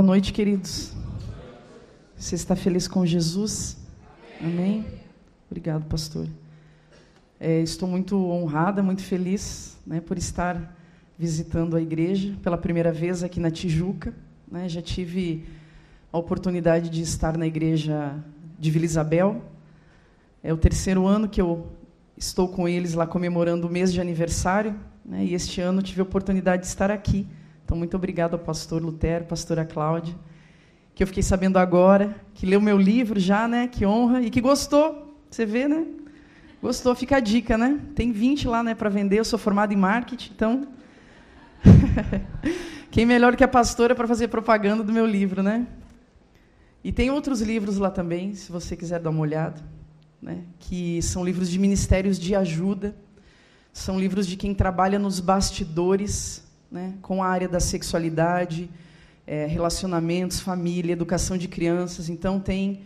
Boa noite, queridos. Você está feliz com Jesus? Amém? Obrigado, pastor. É, estou muito honrada, muito feliz né, por estar visitando a igreja pela primeira vez aqui na Tijuca. Né, já tive a oportunidade de estar na igreja de Vila Isabel. É o terceiro ano que eu estou com eles lá comemorando o mês de aniversário. Né, e este ano tive a oportunidade de estar aqui então, muito obrigado ao pastor Lutero, pastora Cláudia, que eu fiquei sabendo agora, que leu meu livro já, né? Que honra, e que gostou. Você vê, né? Gostou, fica a dica, né? Tem 20 lá né, para vender, eu sou formado em marketing, então. Quem melhor que a pastora para fazer propaganda do meu livro, né? E tem outros livros lá também, se você quiser dar uma olhada, né? que são livros de ministérios de ajuda, são livros de quem trabalha nos bastidores né, com a área da sexualidade, é, relacionamentos, família, educação de crianças. Então, tem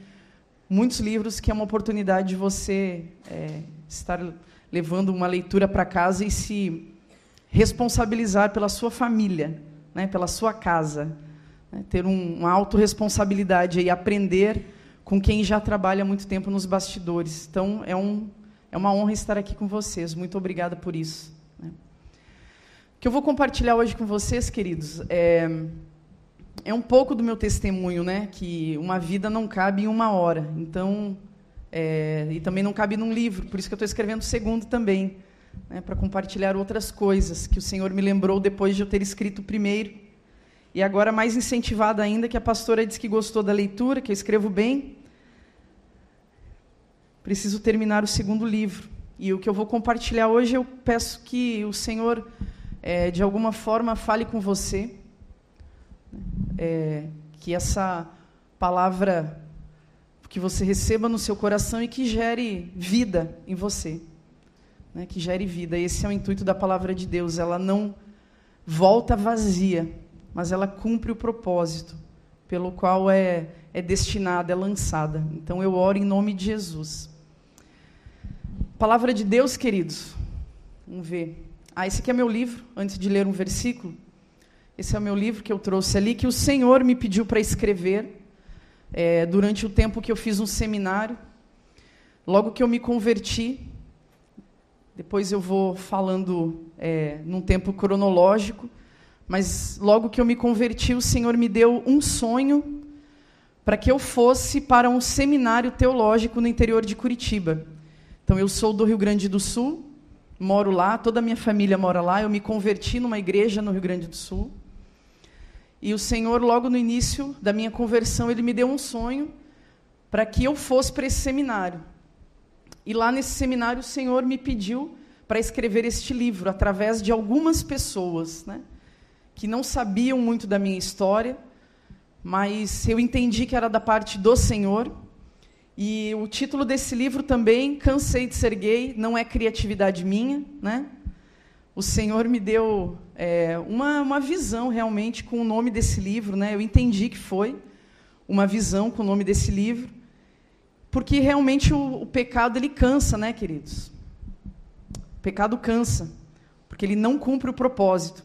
muitos livros que é uma oportunidade de você é, estar levando uma leitura para casa e se responsabilizar pela sua família, né, pela sua casa. Né, ter um, uma autorresponsabilidade e aprender com quem já trabalha há muito tempo nos bastidores. Então, é, um, é uma honra estar aqui com vocês. Muito obrigada por isso que eu vou compartilhar hoje com vocês, queridos, é, é um pouco do meu testemunho, né? Que uma vida não cabe em uma hora. Então, é, e também não cabe num livro. Por isso que eu estou escrevendo o segundo também, né, para compartilhar outras coisas que o Senhor me lembrou depois de eu ter escrito o primeiro. E agora mais incentivada ainda que a pastora disse que gostou da leitura, que eu escrevo bem. Preciso terminar o segundo livro. E o que eu vou compartilhar hoje, eu peço que o Senhor é, de alguma forma fale com você, é, que essa palavra que você receba no seu coração e que gere vida em você, né, que gere vida. Esse é o intuito da palavra de Deus. Ela não volta vazia, mas ela cumpre o propósito pelo qual é, é destinada, é lançada. Então eu oro em nome de Jesus. Palavra de Deus, queridos. Vamos ver. Ah, esse aqui é meu livro, antes de ler um versículo. Esse é o meu livro que eu trouxe ali, que o Senhor me pediu para escrever é, durante o tempo que eu fiz um seminário. Logo que eu me converti, depois eu vou falando é, num tempo cronológico, mas logo que eu me converti, o Senhor me deu um sonho para que eu fosse para um seminário teológico no interior de Curitiba. Então, eu sou do Rio Grande do Sul, moro lá, toda a minha família mora lá. Eu me converti numa igreja no Rio Grande do Sul. E o Senhor, logo no início da minha conversão, ele me deu um sonho para que eu fosse para esse seminário. E lá nesse seminário, o Senhor me pediu para escrever este livro através de algumas pessoas, né, que não sabiam muito da minha história, mas eu entendi que era da parte do Senhor e o título desse livro também, Cansei de Ser Gay, não é criatividade minha, né? O Senhor me deu é, uma, uma visão realmente com o nome desse livro, né? Eu entendi que foi uma visão com o nome desse livro, porque realmente o, o pecado ele cansa, né, queridos? O pecado cansa, porque ele não cumpre o propósito.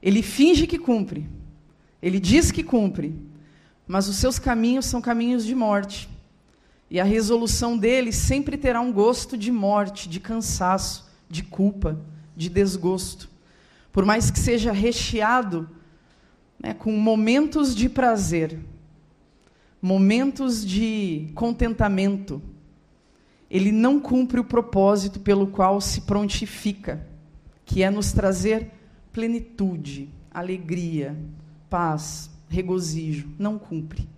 Ele finge que cumpre, ele diz que cumpre, mas os seus caminhos são caminhos de morte. E a resolução dele sempre terá um gosto de morte, de cansaço, de culpa, de desgosto. Por mais que seja recheado né, com momentos de prazer, momentos de contentamento, ele não cumpre o propósito pelo qual se prontifica, que é nos trazer plenitude, alegria, paz, regozijo. Não cumpre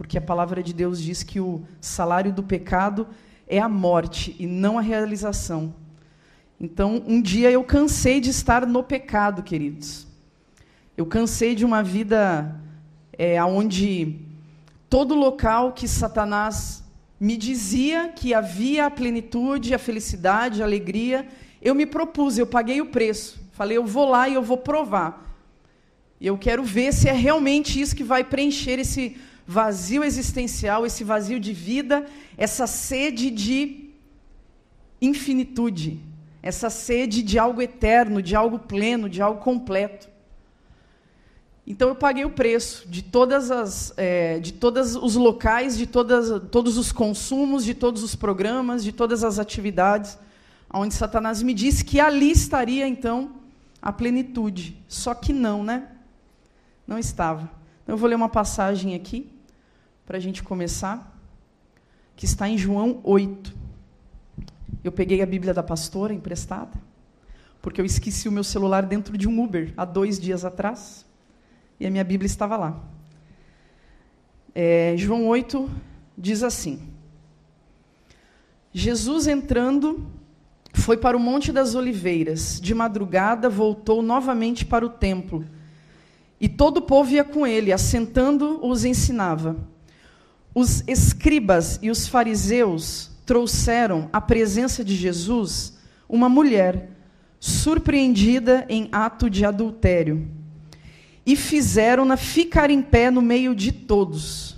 porque a palavra de Deus diz que o salário do pecado é a morte e não a realização. Então, um dia eu cansei de estar no pecado, queridos. Eu cansei de uma vida é, onde todo local que Satanás me dizia que havia a plenitude, a felicidade, a alegria, eu me propus, eu paguei o preço. Falei, eu vou lá e eu vou provar. E eu quero ver se é realmente isso que vai preencher esse vazio existencial, esse vazio de vida, essa sede de infinitude, essa sede de algo eterno, de algo pleno, de algo completo. Então eu paguei o preço de todas as, é, de todos os locais, de todas, todos os consumos, de todos os programas, de todas as atividades, onde Satanás me disse que ali estaria então a plenitude. Só que não, né? Não estava. Então eu vou ler uma passagem aqui para a gente começar, que está em João 8. Eu peguei a Bíblia da pastora emprestada, porque eu esqueci o meu celular dentro de um Uber há dois dias atrás, e a minha Bíblia estava lá. É, João 8 diz assim: Jesus entrando foi para o Monte das Oliveiras. De madrugada voltou novamente para o templo. E todo o povo ia com ele, assentando os ensinava. Os escribas e os fariseus trouxeram à presença de Jesus uma mulher surpreendida em ato de adultério e fizeram-na ficar em pé no meio de todos.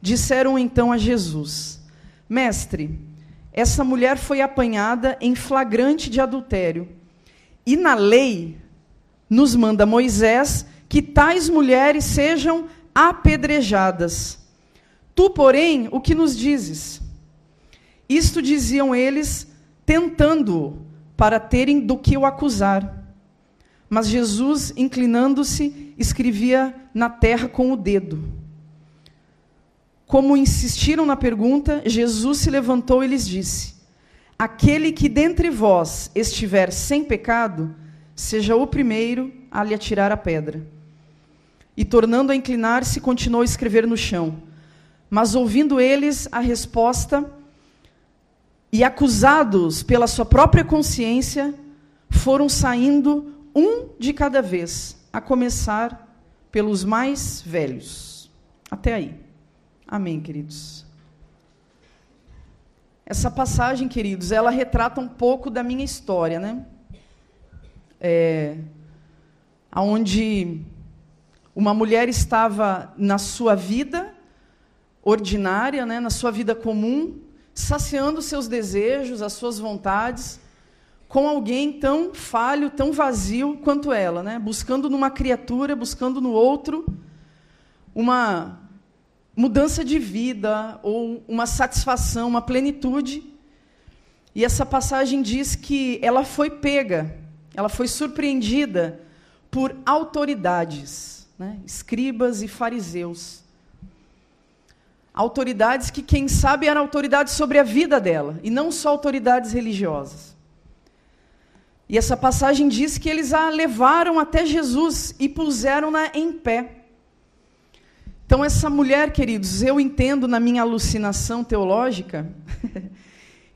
Disseram então a Jesus: Mestre, essa mulher foi apanhada em flagrante de adultério. E na lei nos manda Moisés que tais mulheres sejam apedrejadas. Tu, porém, o que nos dizes? Isto diziam eles, tentando-o, para terem do que o acusar. Mas Jesus, inclinando-se, escrevia na terra com o dedo. Como insistiram na pergunta, Jesus se levantou e lhes disse: Aquele que dentre vós estiver sem pecado, seja o primeiro a lhe atirar a pedra. E tornando a inclinar-se, continuou a escrever no chão. Mas ouvindo eles a resposta e acusados pela sua própria consciência, foram saindo um de cada vez, a começar pelos mais velhos. Até aí. Amém, queridos. Essa passagem, queridos, ela retrata um pouco da minha história, né? É, onde uma mulher estava na sua vida ordinária, né, na sua vida comum, saciando seus desejos, as suas vontades, com alguém tão falho, tão vazio quanto ela, né? buscando numa criatura, buscando no outro uma mudança de vida ou uma satisfação, uma plenitude. E essa passagem diz que ela foi pega, ela foi surpreendida por autoridades, né? escribas e fariseus. Autoridades que, quem sabe, eram autoridades sobre a vida dela, e não só autoridades religiosas. E essa passagem diz que eles a levaram até Jesus e puseram-na em pé. Então, essa mulher, queridos, eu entendo na minha alucinação teológica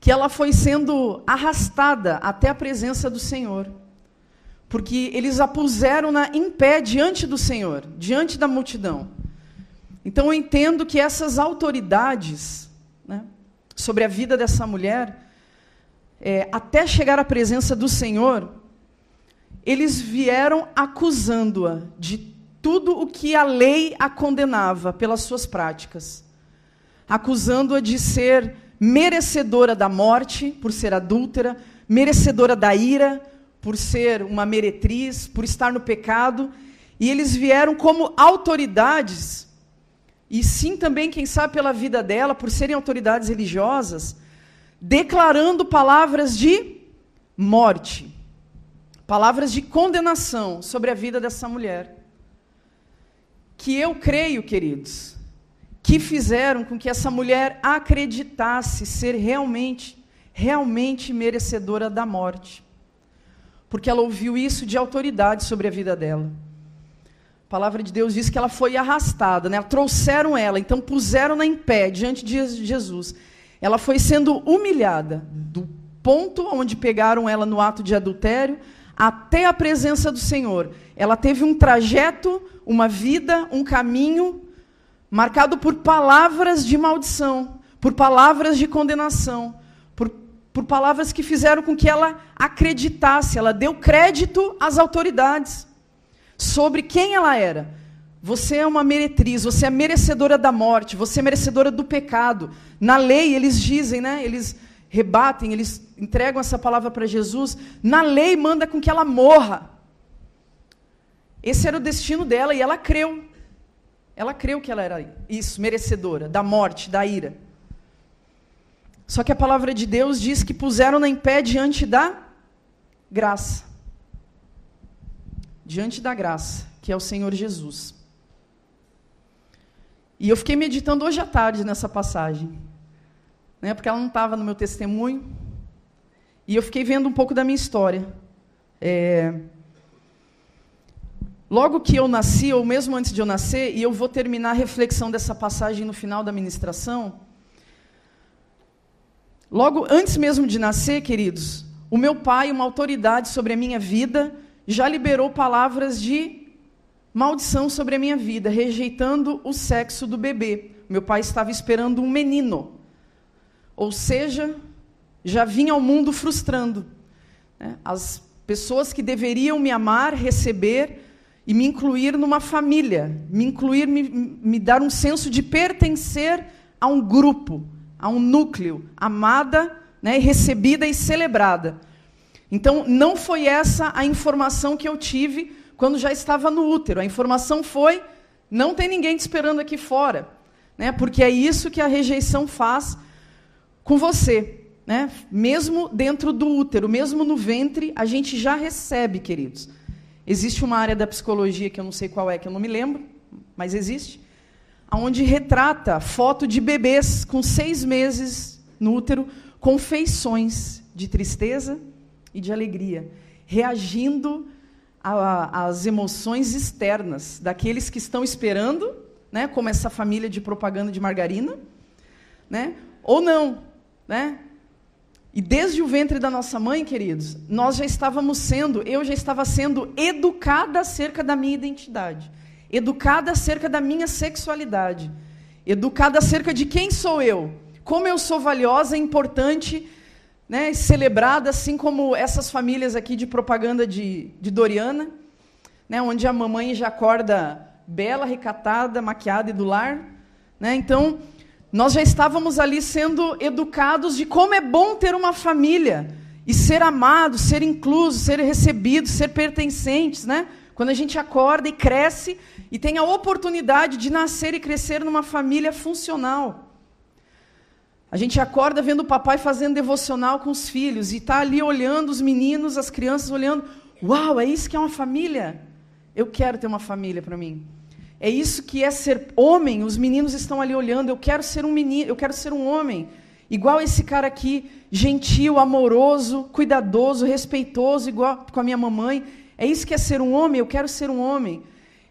que ela foi sendo arrastada até a presença do Senhor. Porque eles a puseram-na em pé diante do Senhor, diante da multidão. Então, eu entendo que essas autoridades né, sobre a vida dessa mulher, é, até chegar à presença do Senhor, eles vieram acusando-a de tudo o que a lei a condenava pelas suas práticas, acusando-a de ser merecedora da morte por ser adúltera, merecedora da ira por ser uma meretriz, por estar no pecado, e eles vieram como autoridades, e sim também, quem sabe, pela vida dela, por serem autoridades religiosas, declarando palavras de morte, palavras de condenação sobre a vida dessa mulher que eu creio, queridos, que fizeram com que essa mulher acreditasse ser realmente, realmente merecedora da morte. Porque ela ouviu isso de autoridade sobre a vida dela. A palavra de Deus diz que ela foi arrastada, né? trouxeram ela, então puseram-na em pé diante de Jesus. Ela foi sendo humilhada, do ponto onde pegaram ela no ato de adultério até a presença do Senhor. Ela teve um trajeto, uma vida, um caminho marcado por palavras de maldição, por palavras de condenação, por, por palavras que fizeram com que ela acreditasse, ela deu crédito às autoridades sobre quem ela era. Você é uma meretriz, você é merecedora da morte, você é merecedora do pecado. Na lei, eles dizem, né? Eles rebatem, eles entregam essa palavra para Jesus, na lei manda com que ela morra. Esse era o destino dela e ela creu. Ela creu que ela era isso, merecedora da morte, da ira. Só que a palavra de Deus diz que puseram-na em pé diante da graça. Diante da graça, que é o Senhor Jesus. E eu fiquei meditando hoje à tarde nessa passagem, né, porque ela não estava no meu testemunho. E eu fiquei vendo um pouco da minha história. É... Logo que eu nasci, ou mesmo antes de eu nascer, e eu vou terminar a reflexão dessa passagem no final da ministração. Logo antes mesmo de nascer, queridos, o meu pai, uma autoridade sobre a minha vida, já liberou palavras de maldição sobre a minha vida, rejeitando o sexo do bebê. Meu pai estava esperando um menino. Ou seja, já vinha ao mundo frustrando. Né? As pessoas que deveriam me amar, receber e me incluir numa família, me incluir, me, me dar um senso de pertencer a um grupo, a um núcleo, amada, né, recebida e celebrada. Então, não foi essa a informação que eu tive quando já estava no útero. A informação foi: não tem ninguém te esperando aqui fora. Né? Porque é isso que a rejeição faz com você. Né? Mesmo dentro do útero, mesmo no ventre, a gente já recebe, queridos. Existe uma área da psicologia que eu não sei qual é, que eu não me lembro, mas existe, onde retrata foto de bebês com seis meses no útero, com feições de tristeza e de alegria, reagindo as emoções externas daqueles que estão esperando, né, como essa família de propaganda de margarina, né, ou não, né? E desde o ventre da nossa mãe, queridos, nós já estávamos sendo, eu já estava sendo educada acerca da minha identidade, educada acerca da minha sexualidade, educada acerca de quem sou eu, como eu sou valiosa importante né, celebrada, assim como essas famílias aqui de propaganda de, de Doriana, né, onde a mamãe já acorda bela, recatada, maquiada e do lar. Né? Então, nós já estávamos ali sendo educados de como é bom ter uma família e ser amado, ser incluso, ser recebido, ser pertencentes, né? Quando a gente acorda e cresce e tem a oportunidade de nascer e crescer numa família funcional. A gente acorda vendo o papai fazendo devocional com os filhos e está ali olhando os meninos, as crianças olhando. Uau, é isso que é uma família? Eu quero ter uma família para mim. É isso que é ser homem. Os meninos estão ali olhando. Eu quero ser um menino, eu quero ser um homem. Igual esse cara aqui, gentil, amoroso, cuidadoso, respeitoso, igual com a minha mamãe. É isso que é ser um homem. Eu quero ser um homem.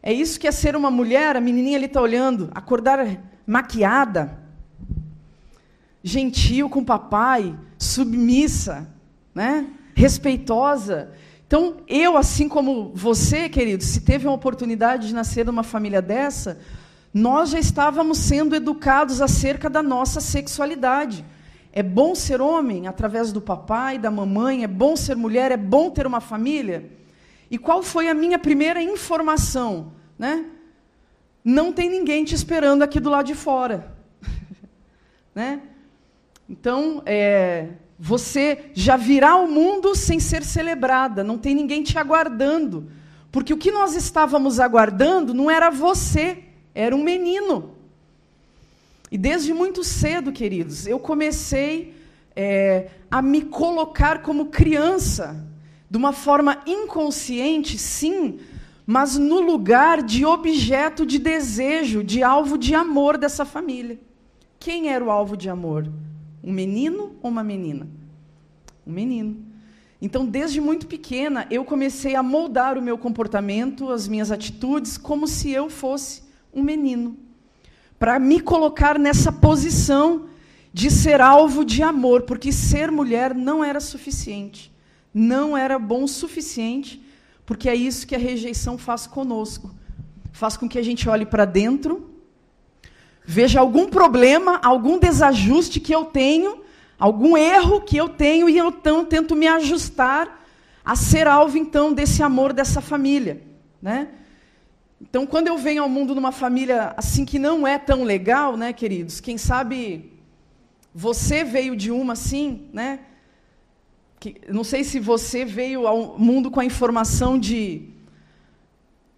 É isso que é ser uma mulher. A menininha ali está olhando, acordar maquiada gentil com o papai, submissa, né? respeitosa. Então, eu, assim como você, querido, se teve uma oportunidade de nascer numa família dessa, nós já estávamos sendo educados acerca da nossa sexualidade. É bom ser homem através do papai, da mamãe, é bom ser mulher, é bom ter uma família. E qual foi a minha primeira informação? Né? Não tem ninguém te esperando aqui do lado de fora. né? Então, é, você já virá ao mundo sem ser celebrada, não tem ninguém te aguardando. Porque o que nós estávamos aguardando não era você, era um menino. E desde muito cedo, queridos, eu comecei é, a me colocar como criança, de uma forma inconsciente, sim, mas no lugar de objeto de desejo, de alvo de amor dessa família. Quem era o alvo de amor? Um menino ou uma menina? Um menino. Então, desde muito pequena, eu comecei a moldar o meu comportamento, as minhas atitudes, como se eu fosse um menino. Para me colocar nessa posição de ser alvo de amor, porque ser mulher não era suficiente. Não era bom o suficiente, porque é isso que a rejeição faz conosco. Faz com que a gente olhe para dentro veja algum problema, algum desajuste que eu tenho, algum erro que eu tenho, e eu então tento me ajustar a ser alvo, então, desse amor dessa família. Né? Então, quando eu venho ao mundo numa família assim que não é tão legal, né, queridos? Quem sabe você veio de uma assim, né? Que, não sei se você veio ao mundo com a informação de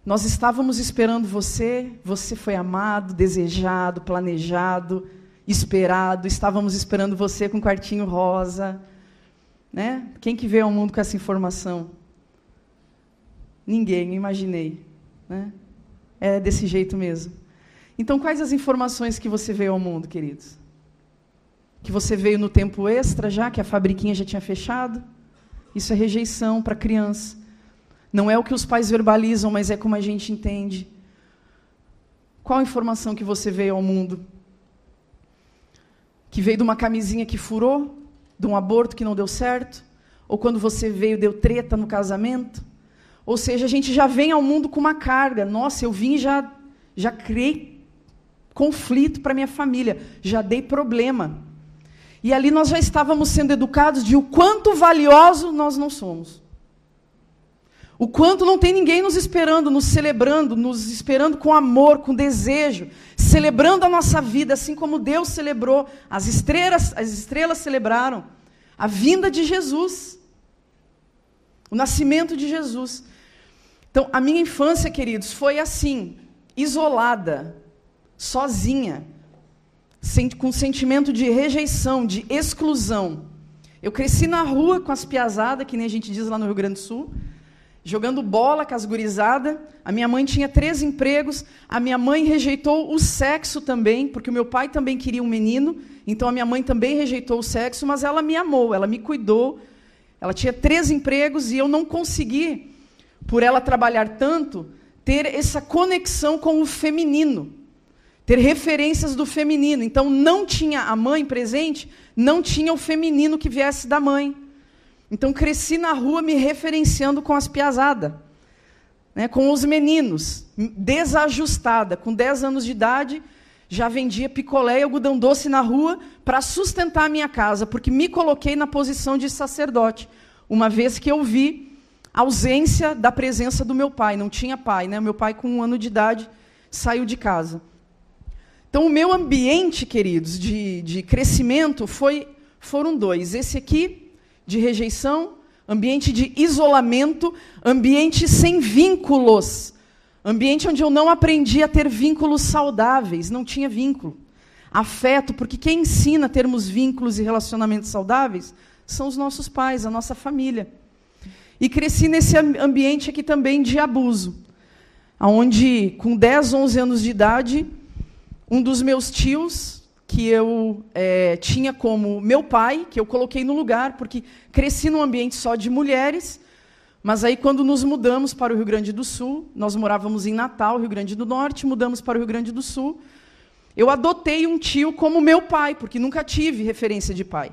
Nós estávamos esperando você, você foi amado, desejado, planejado, esperado, estávamos esperando você com um quartinho rosa. Né? Quem que veio ao mundo com essa informação? Ninguém, imaginei. Né? É desse jeito mesmo. Então, quais as informações que você veio ao mundo, queridos? Que você veio no tempo extra já, que a fabriquinha já tinha fechado? Isso é rejeição para criança. Não é o que os pais verbalizam, mas é como a gente entende. Qual a informação que você veio ao mundo? Que veio de uma camisinha que furou? De um aborto que não deu certo? Ou quando você veio, deu treta no casamento? Ou seja, a gente já vem ao mundo com uma carga. Nossa, eu vim já, já criei conflito para minha família, já dei problema. E ali nós já estávamos sendo educados de o quanto valioso nós não somos. O quanto não tem ninguém nos esperando, nos celebrando, nos esperando com amor, com desejo, celebrando a nossa vida, assim como Deus celebrou, as estrelas, as estrelas celebraram a vinda de Jesus, o nascimento de Jesus. Então, a minha infância, queridos, foi assim, isolada, sozinha, com sentimento de rejeição, de exclusão. Eu cresci na rua com as piazadas, que nem a gente diz lá no Rio Grande do Sul, jogando bola com as. A minha mãe tinha três empregos. A minha mãe rejeitou o sexo também, porque o meu pai também queria um menino. Então a minha mãe também rejeitou o sexo, mas ela me amou, ela me cuidou. Ela tinha três empregos e eu não consegui, por ela trabalhar tanto, ter essa conexão com o feminino, ter referências do feminino. Então não tinha a mãe presente, não tinha o feminino que viesse da mãe. Então cresci na rua me referenciando com as piazadas, né, com os meninos, desajustada. Com 10 anos de idade, já vendia picolé e algodão doce na rua para sustentar a minha casa, porque me coloquei na posição de sacerdote, uma vez que eu vi a ausência da presença do meu pai. Não tinha pai, né? Meu pai, com um ano de idade, saiu de casa. Então, o meu ambiente, queridos, de, de crescimento foi, foram dois. Esse aqui, de rejeição, ambiente de isolamento, ambiente sem vínculos, ambiente onde eu não aprendi a ter vínculos saudáveis, não tinha vínculo. Afeto, porque quem ensina a termos vínculos e relacionamentos saudáveis são os nossos pais, a nossa família. E cresci nesse ambiente aqui também de abuso, onde, com 10, 11 anos de idade, um dos meus tios, que eu é, tinha como meu pai, que eu coloquei no lugar, porque cresci num ambiente só de mulheres, mas aí quando nos mudamos para o Rio Grande do Sul, nós morávamos em Natal, Rio Grande do Norte, mudamos para o Rio Grande do Sul, eu adotei um tio como meu pai, porque nunca tive referência de pai.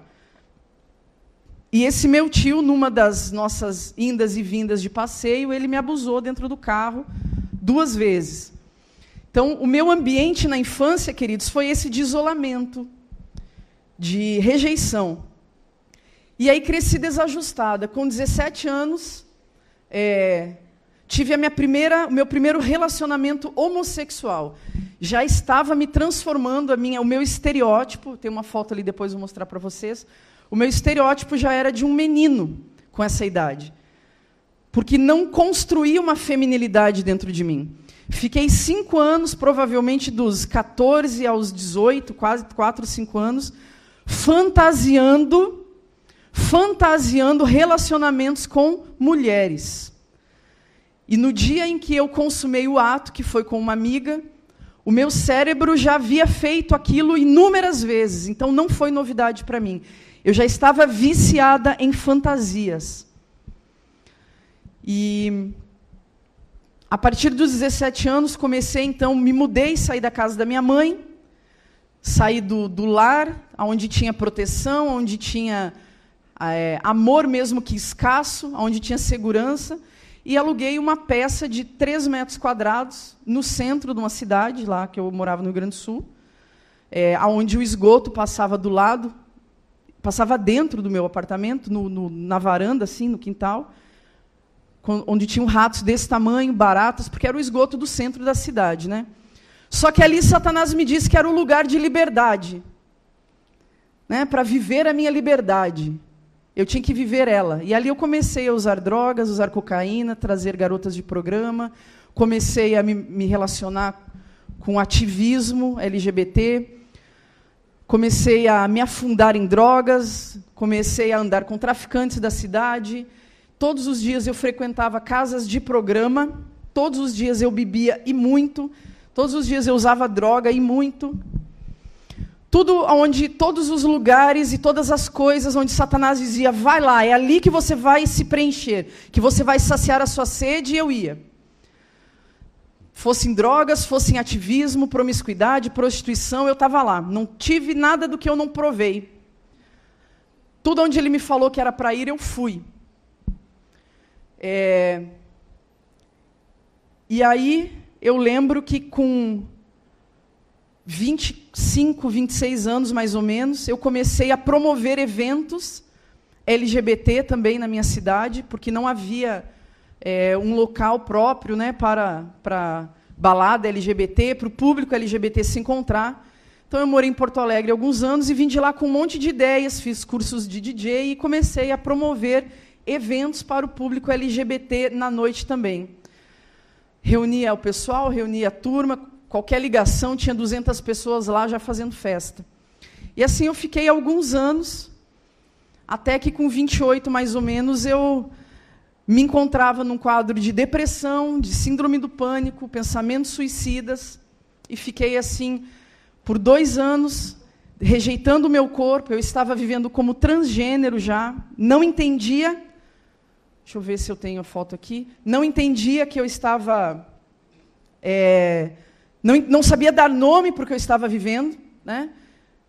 E esse meu tio, numa das nossas indas e vindas de passeio, ele me abusou dentro do carro duas vezes. Então, o meu ambiente na infância, queridos, foi esse de isolamento, de rejeição. E aí cresci desajustada. Com 17 anos, é, tive a minha primeira, o meu primeiro relacionamento homossexual. Já estava me transformando a minha, o meu estereótipo. Tem uma foto ali depois vou mostrar para vocês. O meu estereótipo já era de um menino com essa idade, porque não construía uma feminilidade dentro de mim. Fiquei cinco anos, provavelmente dos 14 aos 18, quase quatro, cinco anos, fantasiando, fantasiando relacionamentos com mulheres. E no dia em que eu consumei o ato, que foi com uma amiga, o meu cérebro já havia feito aquilo inúmeras vezes, então não foi novidade para mim. Eu já estava viciada em fantasias. E a partir dos 17 anos, comecei, então, me mudei, saí da casa da minha mãe, saí do, do lar, onde tinha proteção, onde tinha é, amor mesmo que escasso, onde tinha segurança, e aluguei uma peça de 3 metros quadrados no centro de uma cidade, lá que eu morava no Rio Grande do Sul, é, onde o esgoto passava do lado, passava dentro do meu apartamento, no, no, na varanda, assim, no quintal, onde tinham ratos desse tamanho, baratas, porque era o esgoto do centro da cidade. Né? Só que ali Satanás me disse que era um lugar de liberdade. Né? Para viver a minha liberdade. Eu tinha que viver ela. E ali eu comecei a usar drogas, usar cocaína, trazer garotas de programa, comecei a me, me relacionar com ativismo LGBT, comecei a me afundar em drogas, comecei a andar com traficantes da cidade. Todos os dias eu frequentava casas de programa, todos os dias eu bebia e muito, todos os dias eu usava droga e muito. Tudo onde todos os lugares e todas as coisas onde Satanás dizia, vai lá, é ali que você vai se preencher, que você vai saciar a sua sede, e eu ia. Fossem drogas, fossem ativismo, promiscuidade, prostituição, eu estava lá. Não tive nada do que eu não provei. Tudo onde ele me falou que era para ir, eu fui. É... E aí eu lembro que com 25, 26 anos mais ou menos, eu comecei a promover eventos LGBT também na minha cidade, porque não havia é, um local próprio né, para, para balada LGBT, para o público LGBT se encontrar. Então eu morei em Porto Alegre alguns anos e vim de lá com um monte de ideias, fiz cursos de DJ e comecei a promover eventos para o público LGBT na noite também. Reunia o pessoal, reunia a turma, Qualquer ligação tinha 200 pessoas lá já fazendo festa. E assim eu fiquei alguns anos, até que com 28 mais ou menos eu me encontrava num quadro de depressão, de síndrome do pânico, pensamentos suicidas, e fiquei assim por dois anos rejeitando o meu corpo. Eu estava vivendo como transgênero já, não entendia. Deixa eu ver se eu tenho a foto aqui. Não entendia que eu estava é, não, não sabia dar nome para o que eu estava vivendo, né?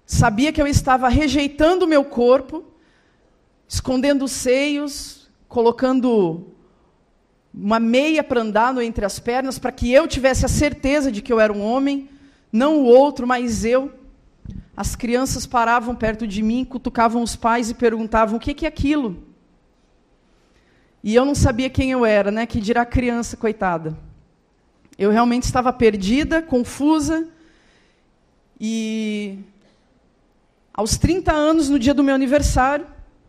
sabia que eu estava rejeitando o meu corpo, escondendo os seios, colocando uma meia para andar entre as pernas, para que eu tivesse a certeza de que eu era um homem, não o outro, mas eu. As crianças paravam perto de mim, cutucavam os pais e perguntavam: o que é aquilo? E eu não sabia quem eu era, né? Que dirá criança, coitada. Eu realmente estava perdida, confusa. E aos 30 anos, no dia do meu aniversário,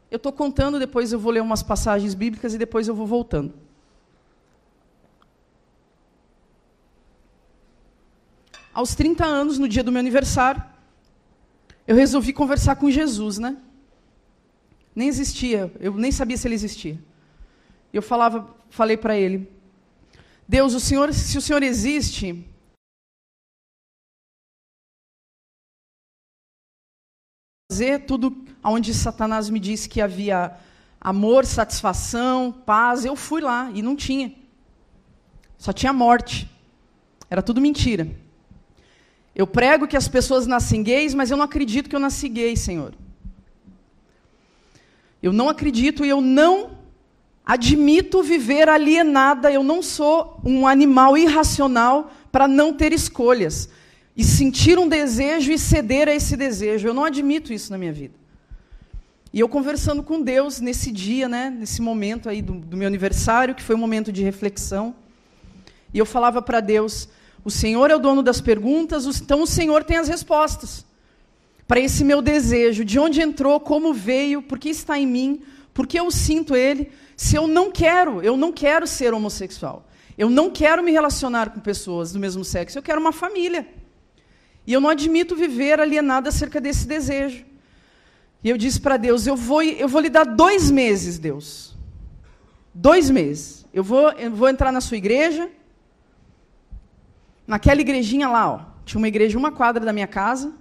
eu estou contando, depois eu vou ler umas passagens bíblicas e depois eu vou voltando. Aos 30 anos, no dia do meu aniversário, eu resolvi conversar com Jesus, né? Nem existia, eu nem sabia se ele existia. Eu falava, falei para ele: Deus, o Senhor, se o Senhor existe, fazer tudo onde Satanás me disse que havia amor, satisfação, paz, eu fui lá e não tinha. Só tinha morte. Era tudo mentira. Eu prego que as pessoas nascem gays, mas eu não acredito que eu nasci gay, Senhor. Eu não acredito e eu não Admito viver alienada, eu não sou um animal irracional para não ter escolhas e sentir um desejo e ceder a esse desejo. Eu não admito isso na minha vida. E eu conversando com Deus nesse dia, né, nesse momento aí do, do meu aniversário, que foi um momento de reflexão, e eu falava para Deus: o Senhor é o dono das perguntas, então o Senhor tem as respostas para esse meu desejo, de onde entrou, como veio, por que está em mim, por que eu sinto ele, se eu não quero, eu não quero ser homossexual. Eu não quero me relacionar com pessoas do mesmo sexo, eu quero uma família. E eu não admito viver alienada acerca desse desejo. E eu disse para Deus: eu vou, eu vou lhe dar dois meses, Deus. Dois meses. Eu vou, eu vou entrar na sua igreja. Naquela igrejinha lá, ó. Tinha uma igreja uma quadra da minha casa.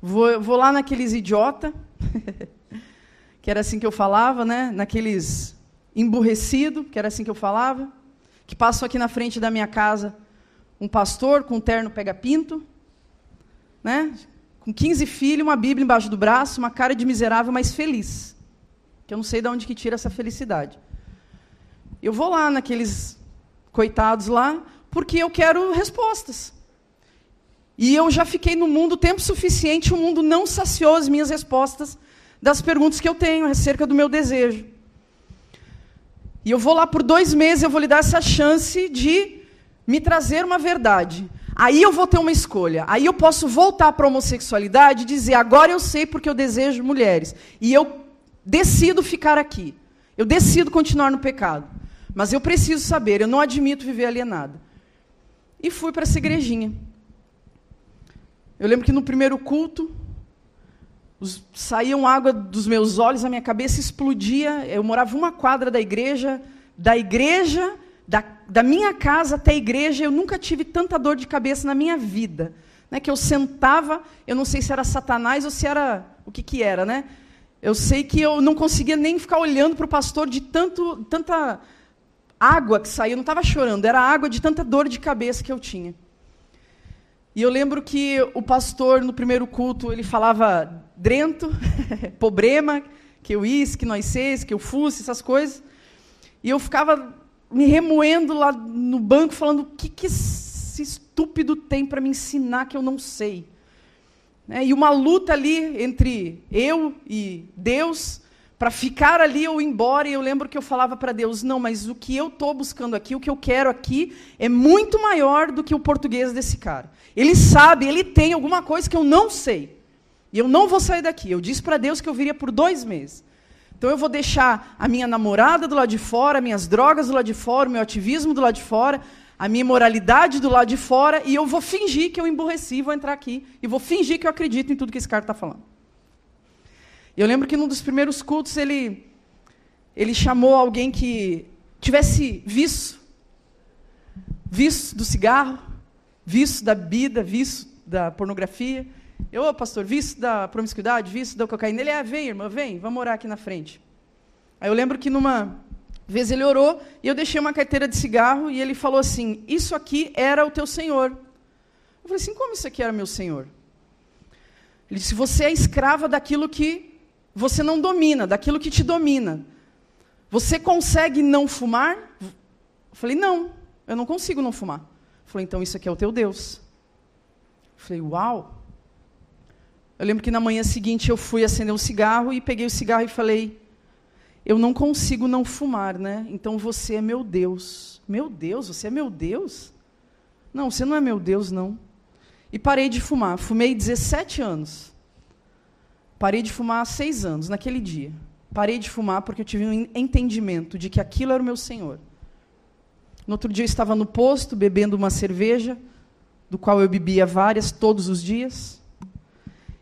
Vou, vou lá naqueles idiota, que era assim que eu falava, né? Naqueles emburrecido, que era assim que eu falava, que passam aqui na frente da minha casa um pastor com um terno pega-pinto, né? com 15 filhos, uma Bíblia embaixo do braço, uma cara de miserável, mas feliz. Que eu não sei de onde que tira essa felicidade. Eu vou lá naqueles coitados lá, porque eu quero respostas. E eu já fiquei no mundo tempo suficiente, o mundo não saciou as minhas respostas das perguntas que eu tenho acerca do meu desejo. E eu vou lá por dois meses, eu vou lhe dar essa chance de me trazer uma verdade. Aí eu vou ter uma escolha. Aí eu posso voltar para a homossexualidade e dizer: agora eu sei porque eu desejo mulheres. E eu decido ficar aqui. Eu decido continuar no pecado. Mas eu preciso saber, eu não admito viver alienada. E fui para essa igrejinha. Eu lembro que no primeiro culto, os, saíam água dos meus olhos, a minha cabeça explodia. Eu morava uma quadra da igreja, da igreja, da, da minha casa até a igreja, eu nunca tive tanta dor de cabeça na minha vida. Né, que eu sentava, eu não sei se era Satanás ou se era o que, que era, né? Eu sei que eu não conseguia nem ficar olhando para o pastor de tanto, tanta água que saía. Eu não estava chorando, era água de tanta dor de cabeça que eu tinha. E eu lembro que o pastor, no primeiro culto, ele falava drento, problema, que eu is, que nós seis, que eu fosse, essas coisas. E eu ficava me remoendo lá no banco, falando: o que, que esse estúpido tem para me ensinar que eu não sei? Né? E uma luta ali entre eu e Deus para ficar ali ou ir embora. E eu lembro que eu falava para Deus: não, mas o que eu estou buscando aqui, o que eu quero aqui, é muito maior do que o português desse cara. Ele sabe, ele tem alguma coisa que eu não sei. E eu não vou sair daqui. Eu disse para Deus que eu viria por dois meses. Então eu vou deixar a minha namorada do lado de fora, minhas drogas do lado de fora, o meu ativismo do lado de fora, a minha moralidade do lado de fora, e eu vou fingir que eu emborreci, vou entrar aqui, e vou fingir que eu acredito em tudo que esse cara está falando. Eu lembro que num dos primeiros cultos ele, ele chamou alguém que tivesse visto, visto do cigarro, vício da bebida, vício da pornografia. Eu, ô pastor, vício da promiscuidade, vício da cocaína. Ele é, vem, irmã, vem, vamos orar aqui na frente. Aí eu lembro que numa vez ele orou e eu deixei uma carteira de cigarro e ele falou assim: Isso aqui era o teu senhor. Eu falei assim: Como isso aqui era meu senhor? Ele disse: Você é escrava daquilo que você não domina, daquilo que te domina. Você consegue não fumar? Eu falei: Não, eu não consigo não fumar. Falou, então isso aqui é o teu Deus. Falei, uau. Eu lembro que na manhã seguinte eu fui acender um cigarro e peguei o cigarro e falei, eu não consigo não fumar, né? Então você é meu Deus. Meu Deus, você é meu Deus? Não, você não é meu Deus, não. E parei de fumar. Fumei 17 anos. Parei de fumar há seis anos, naquele dia. Parei de fumar porque eu tive um entendimento de que aquilo era o meu Senhor. No outro dia eu estava no posto bebendo uma cerveja, do qual eu bebia várias todos os dias.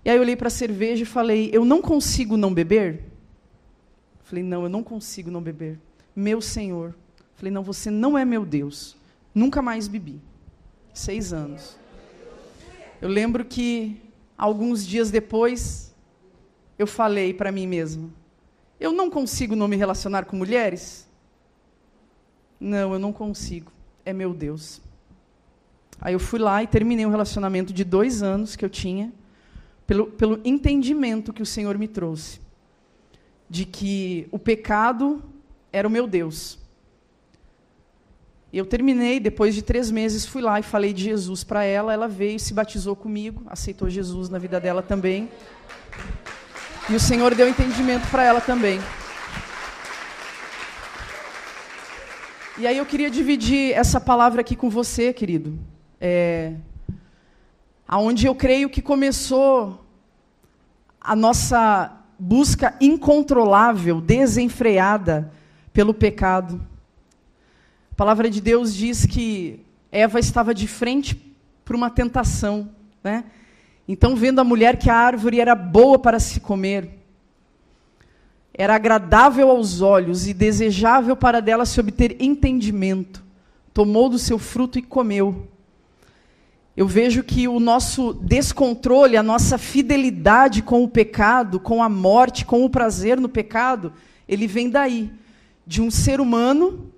E aí eu olhei para a cerveja e falei: Eu não consigo não beber? Falei: Não, eu não consigo não beber. Meu Senhor. Falei: Não, você não é meu Deus. Nunca mais bebi. Seis anos. Eu lembro que alguns dias depois eu falei para mim mesma: Eu não consigo não me relacionar com mulheres? Não, eu não consigo. É meu Deus. Aí eu fui lá e terminei um relacionamento de dois anos que eu tinha, pelo, pelo entendimento que o Senhor me trouxe, de que o pecado era o meu Deus. Eu terminei, depois de três meses, fui lá e falei de Jesus para ela. Ela veio se batizou comigo, aceitou Jesus na vida dela também. E o Senhor deu entendimento para ela também. E aí eu queria dividir essa palavra aqui com você, querido. É, aonde eu creio que começou a nossa busca incontrolável, desenfreada pelo pecado. A palavra de Deus diz que Eva estava de frente para uma tentação, né? Então, vendo a mulher que a árvore era boa para se comer, era agradável aos olhos e desejável para dela se obter entendimento. Tomou do seu fruto e comeu. Eu vejo que o nosso descontrole, a nossa fidelidade com o pecado, com a morte, com o prazer no pecado, ele vem daí, de um ser humano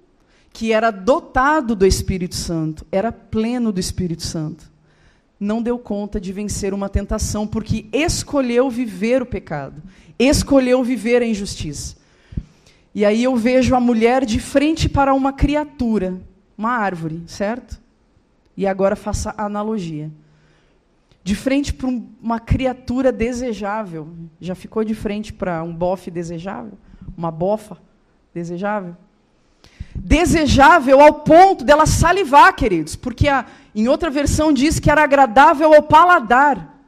que era dotado do Espírito Santo, era pleno do Espírito Santo. Não deu conta de vencer uma tentação, porque escolheu viver o pecado, escolheu viver a injustiça. E aí eu vejo a mulher de frente para uma criatura, uma árvore, certo? E agora faça analogia. De frente para uma criatura desejável. Já ficou de frente para um bofe desejável? Uma bofa desejável? Desejável ao ponto dela salivar, queridos, porque a, em outra versão diz que era agradável ao paladar.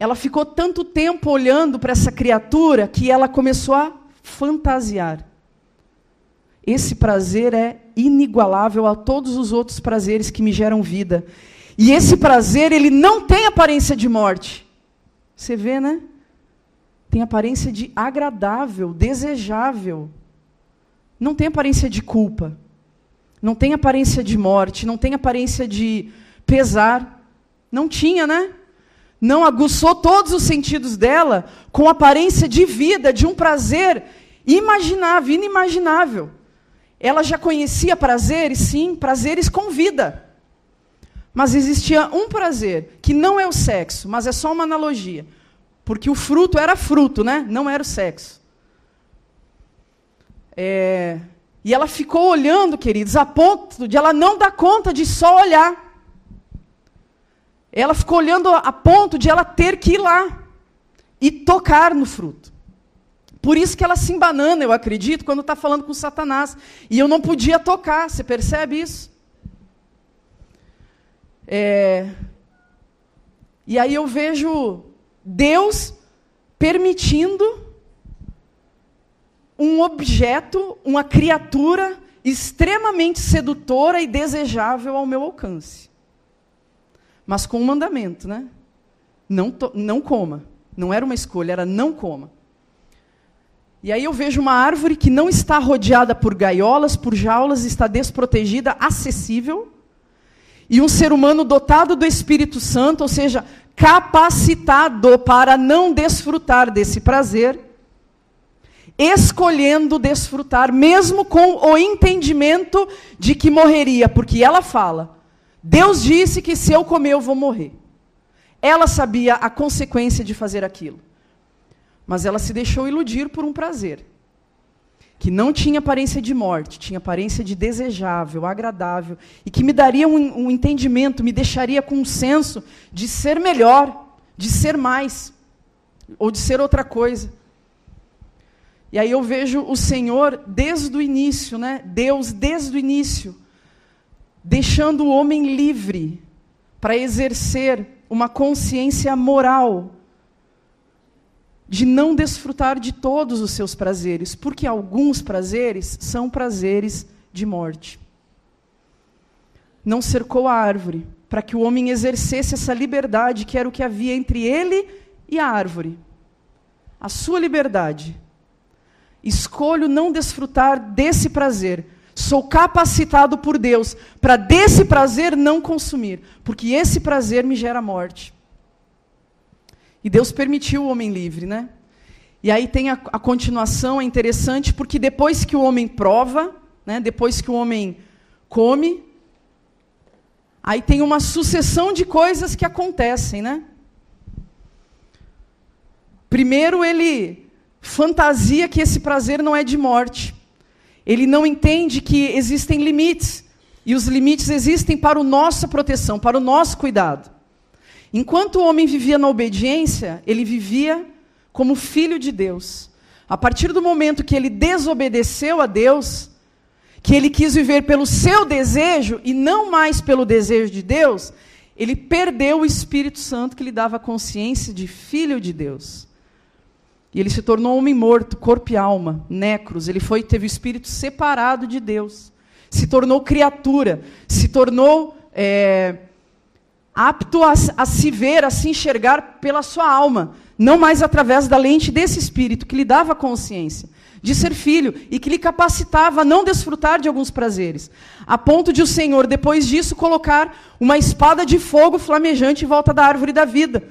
Ela ficou tanto tempo olhando para essa criatura que ela começou a fantasiar. esse prazer é inigualável a todos os outros prazeres que me geram vida. E esse prazer, ele não tem aparência de morte. Você vê, né? Tem aparência de agradável, desejável. Não tem aparência de culpa. Não tem aparência de morte, não tem aparência de pesar. Não tinha, né? Não aguçou todos os sentidos dela com aparência de vida, de um prazer imaginável, inimaginável. Ela já conhecia prazeres, sim, prazeres com vida. Mas existia um prazer, que não é o sexo, mas é só uma analogia. Porque o fruto era fruto, né? não era o sexo. É... E ela ficou olhando, queridos, a ponto de ela não dar conta de só olhar. Ela ficou olhando a ponto de ela ter que ir lá e tocar no fruto. Por isso que ela se embanana, eu acredito, quando está falando com Satanás. E eu não podia tocar, você percebe isso? É... E aí eu vejo Deus permitindo um objeto, uma criatura extremamente sedutora e desejável ao meu alcance. Mas com um mandamento, né? Não, não coma. Não era uma escolha, era não coma. E aí eu vejo uma árvore que não está rodeada por gaiolas, por jaulas, está desprotegida, acessível. E um ser humano dotado do Espírito Santo, ou seja, capacitado para não desfrutar desse prazer, escolhendo desfrutar, mesmo com o entendimento de que morreria, porque ela fala: Deus disse que se eu comer eu vou morrer. Ela sabia a consequência de fazer aquilo. Mas ela se deixou iludir por um prazer que não tinha aparência de morte, tinha aparência de desejável, agradável, e que me daria um, um, entendimento, me deixaria com um senso de ser melhor, de ser mais, ou de ser outra coisa. E aí eu vejo o Senhor desde o início, né? Deus desde o início, deixando o homem livre para exercer uma consciência moral de não desfrutar de todos os seus prazeres, porque alguns prazeres são prazeres de morte. Não cercou a árvore para que o homem exercesse essa liberdade que era o que havia entre ele e a árvore. A sua liberdade. Escolho não desfrutar desse prazer. Sou capacitado por Deus para desse prazer não consumir, porque esse prazer me gera morte. E Deus permitiu o homem livre, né? E aí tem a, a continuação, é interessante, porque depois que o homem prova, né, depois que o homem come, aí tem uma sucessão de coisas que acontecem, né? Primeiro, ele fantasia que esse prazer não é de morte. Ele não entende que existem limites. E os limites existem para a nossa proteção, para o nosso cuidado. Enquanto o homem vivia na obediência, ele vivia como filho de Deus. A partir do momento que ele desobedeceu a Deus, que ele quis viver pelo seu desejo e não mais pelo desejo de Deus, ele perdeu o Espírito Santo que lhe dava consciência de filho de Deus. E ele se tornou homem morto, corpo e alma, necros. Ele foi teve o espírito separado de Deus. Se tornou criatura, se tornou é, apto a, a se ver, a se enxergar pela sua alma, não mais através da lente desse espírito que lhe dava consciência de ser filho e que lhe capacitava a não desfrutar de alguns prazeres, a ponto de o Senhor, depois disso, colocar uma espada de fogo flamejante em volta da árvore da vida.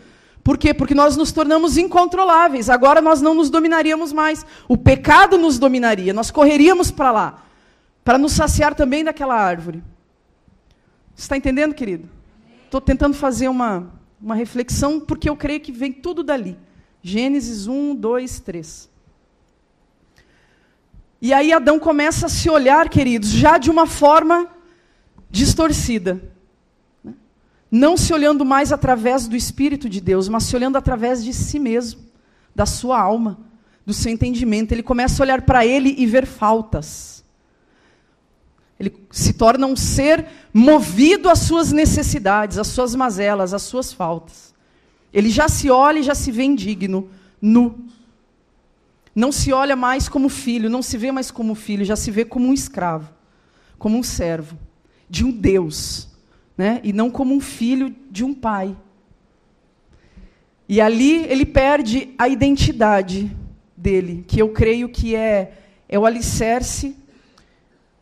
Por quê? Porque nós nos tornamos incontroláveis. Agora nós não nos dominaríamos mais. O pecado nos dominaria. Nós correríamos para lá, para nos saciar também daquela árvore. Você está entendendo, querido? Estou tentando fazer uma, uma reflexão, porque eu creio que vem tudo dali. Gênesis 1, 2, 3. E aí Adão começa a se olhar, queridos, já de uma forma distorcida. Né? Não se olhando mais através do Espírito de Deus, mas se olhando através de si mesmo, da sua alma, do seu entendimento. Ele começa a olhar para ele e ver faltas. Ele se torna um ser movido às suas necessidades, às suas mazelas, às suas faltas. Ele já se olha e já se vê indigno, nu. Não se olha mais como filho, não se vê mais como filho, já se vê como um escravo, como um servo de um Deus, né? e não como um filho de um pai. E ali ele perde a identidade dele, que eu creio que é, é o alicerce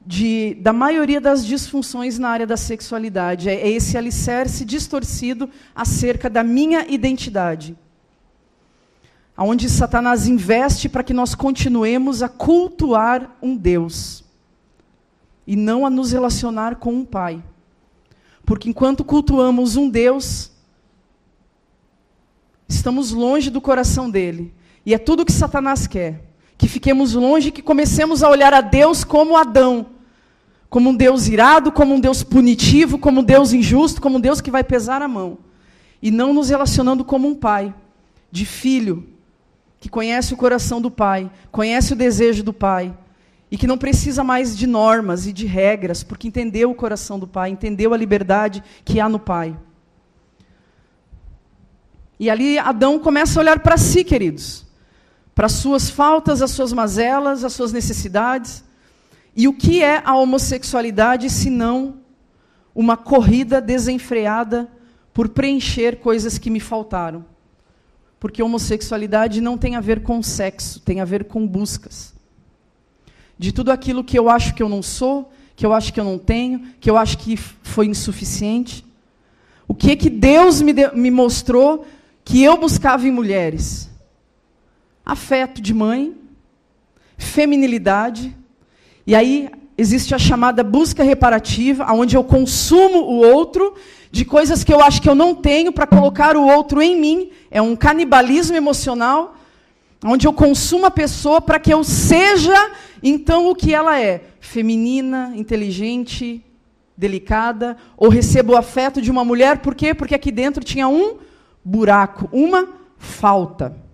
de, da maioria das disfunções na área da sexualidade. É, é esse alicerce distorcido acerca da minha identidade. Onde Satanás investe para que nós continuemos a cultuar um Deus e não a nos relacionar com um Pai. Porque enquanto cultuamos um Deus, estamos longe do coração dele. E é tudo que Satanás quer. Que fiquemos longe, que comecemos a olhar a Deus como Adão. Como um Deus irado, como um Deus punitivo, como um Deus injusto, como um Deus que vai pesar a mão. E não nos relacionando como um pai, de filho, que conhece o coração do pai, conhece o desejo do pai, e que não precisa mais de normas e de regras, porque entendeu o coração do pai, entendeu a liberdade que há no pai. E ali Adão começa a olhar para si, queridos, para as suas faltas, as suas mazelas, as suas necessidades. E o que é a homossexualidade se não uma corrida desenfreada por preencher coisas que me faltaram? Porque homossexualidade não tem a ver com sexo, tem a ver com buscas. De tudo aquilo que eu acho que eu não sou, que eu acho que eu não tenho, que eu acho que foi insuficiente. O que que Deus me, de, me mostrou que eu buscava em mulheres? Afeto de mãe, feminilidade, e aí existe a chamada busca reparativa, onde eu consumo o outro de coisas que eu acho que eu não tenho para colocar o outro em mim. É um canibalismo emocional, onde eu consumo a pessoa para que eu seja então o que ela é: feminina, inteligente, delicada, ou recebo o afeto de uma mulher, por quê? Porque aqui dentro tinha um buraco, uma falta.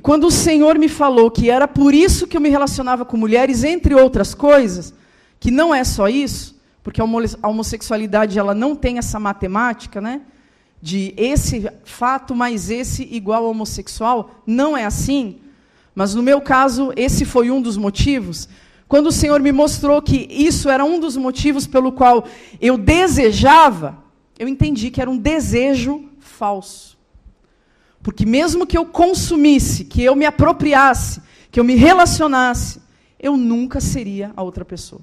E quando o Senhor me falou que era por isso que eu me relacionava com mulheres, entre outras coisas, que não é só isso, porque a homossexualidade ela não tem essa matemática, né? De esse fato mais esse igual ao homossexual, não é assim. Mas no meu caso, esse foi um dos motivos. Quando o Senhor me mostrou que isso era um dos motivos pelo qual eu desejava, eu entendi que era um desejo falso. Porque mesmo que eu consumisse, que eu me apropriasse, que eu me relacionasse, eu nunca seria a outra pessoa.